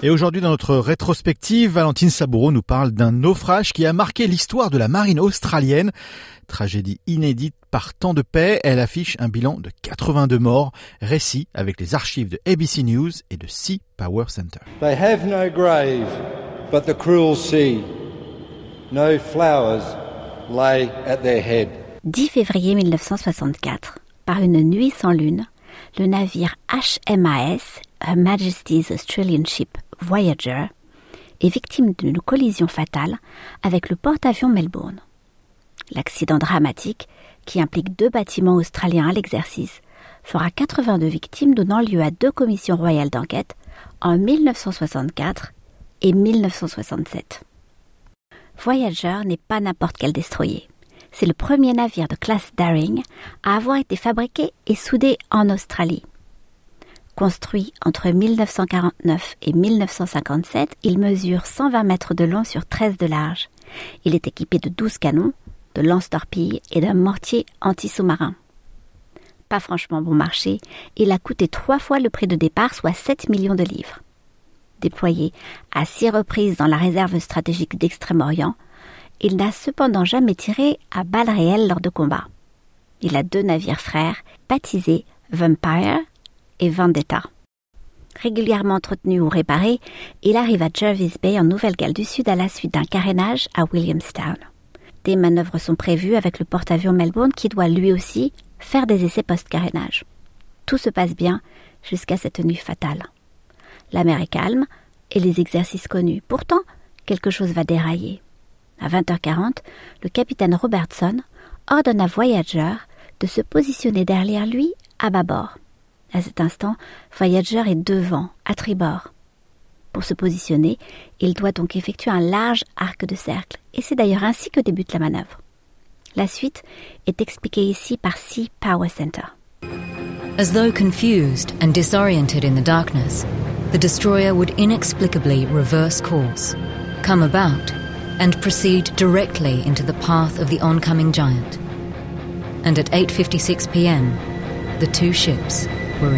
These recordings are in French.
Et aujourd'hui, dans notre rétrospective, Valentine Saboureau nous parle d'un naufrage qui a marqué l'histoire de la marine australienne. Tragédie inédite par temps de paix, elle affiche un bilan de 82 morts, récit avec les archives de ABC News et de Sea Power Center. They have no grave but the cruel sea. No flowers lay at their head. 10 février 1964, par une nuit sans lune, le navire HMAS, Her Majesty's Australian Ship Voyager, est victime d'une collision fatale avec le porte-avions Melbourne. L'accident dramatique, qui implique deux bâtiments australiens à l'exercice, fera 82 victimes donnant lieu à deux commissions royales d'enquête en 1964 et 1967. Voyager n'est pas n'importe quel destroyer. C'est le premier navire de classe Daring à avoir été fabriqué et soudé en Australie. Construit entre 1949 et 1957, il mesure 120 mètres de long sur 13 de large. Il est équipé de 12 canons, de lance-torpilles et d'un mortier anti-sous-marin. Pas franchement bon marché, il a coûté trois fois le prix de départ, soit 7 millions de livres. Déployé à six reprises dans la réserve stratégique d'Extrême-Orient, il n'a cependant jamais tiré à balles réelles lors de combats. Il a deux navires frères, baptisés Vampire et Vendetta. Régulièrement entretenu ou réparé, il arrive à Jervis Bay en Nouvelle-Galles du Sud à la suite d'un carénage à Williamstown. Des manœuvres sont prévues avec le porte-avions Melbourne qui doit lui aussi faire des essais post-carénage. Tout se passe bien jusqu'à cette nuit fatale. La mer est calme et les exercices connus. Pourtant, quelque chose va dérailler. À 20h40, le capitaine Robertson ordonne à Voyager de se positionner derrière lui à bâbord. À cet instant, Voyager est devant, à tribord. Pour se positionner, il doit donc effectuer un large arc de cercle, et c'est d'ailleurs ainsi que débute la manœuvre. La suite est expliquée ici par Sea Power Center. As though confused and disoriented in the darkness, the destroyer would inexplicably reverse course, come about, and proceed directly into the path of the oncoming giant. And at 8:56 p.m., the two ships were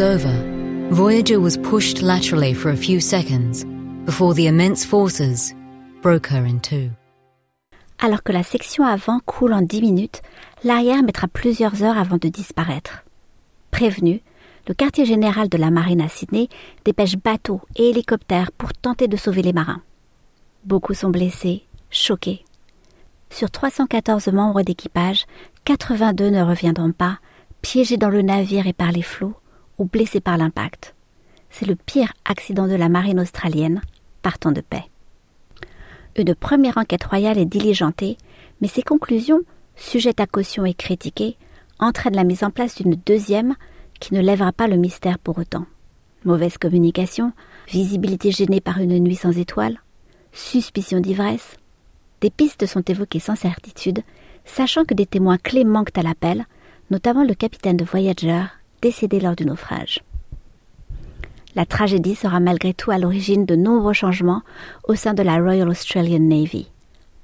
over, Voyager was pushed laterally for a few seconds before the immense forces broke her in two. Alors que la section avant coule en 10 minutes, l'arrière mettra plusieurs heures avant de disparaître. Prévenu, le quartier général de la marine à Sydney dépêche bateaux et hélicoptères pour tenter de sauver les marins. Beaucoup sont blessés, choqués. Sur 314 membres d'équipage, 82 ne reviendront pas, piégés dans le navire et par les flots, ou blessés par l'impact. C'est le pire accident de la marine australienne, partant de paix. Une première enquête royale est diligentée, mais ses conclusions, sujettes à caution et critiquées, entraînent la mise en place d'une deuxième qui ne lèvera pas le mystère pour autant. Mauvaise communication, visibilité gênée par une nuit sans étoiles, suspicion d'ivresse. Des pistes sont évoquées sans certitude, sachant que des témoins clés manquent à l'appel, notamment le capitaine de Voyager, décédé lors du naufrage. La tragédie sera malgré tout à l'origine de nombreux changements au sein de la Royal Australian Navy.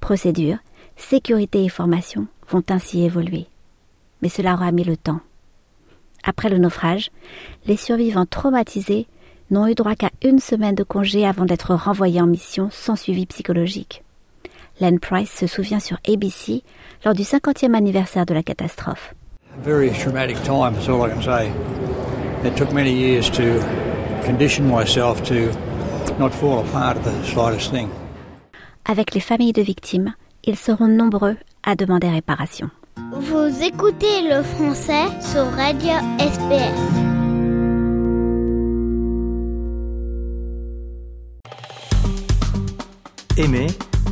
Procédures, sécurité et formation vont ainsi évoluer. Mais cela aura mis le temps. Après le naufrage, les survivants traumatisés n'ont eu droit qu'à une semaine de congé avant d'être renvoyés en mission sans suivi psychologique. Len Price se souvient sur ABC lors du 50e anniversaire de la catastrophe. Very traumatic time, that's all I can say. It took many years to condition myself to not fall apart at the slightest thing. Avec les familles de victimes, ils seront nombreux à demander réparation. Vous écoutez le français sur Radio SPS. Aimez,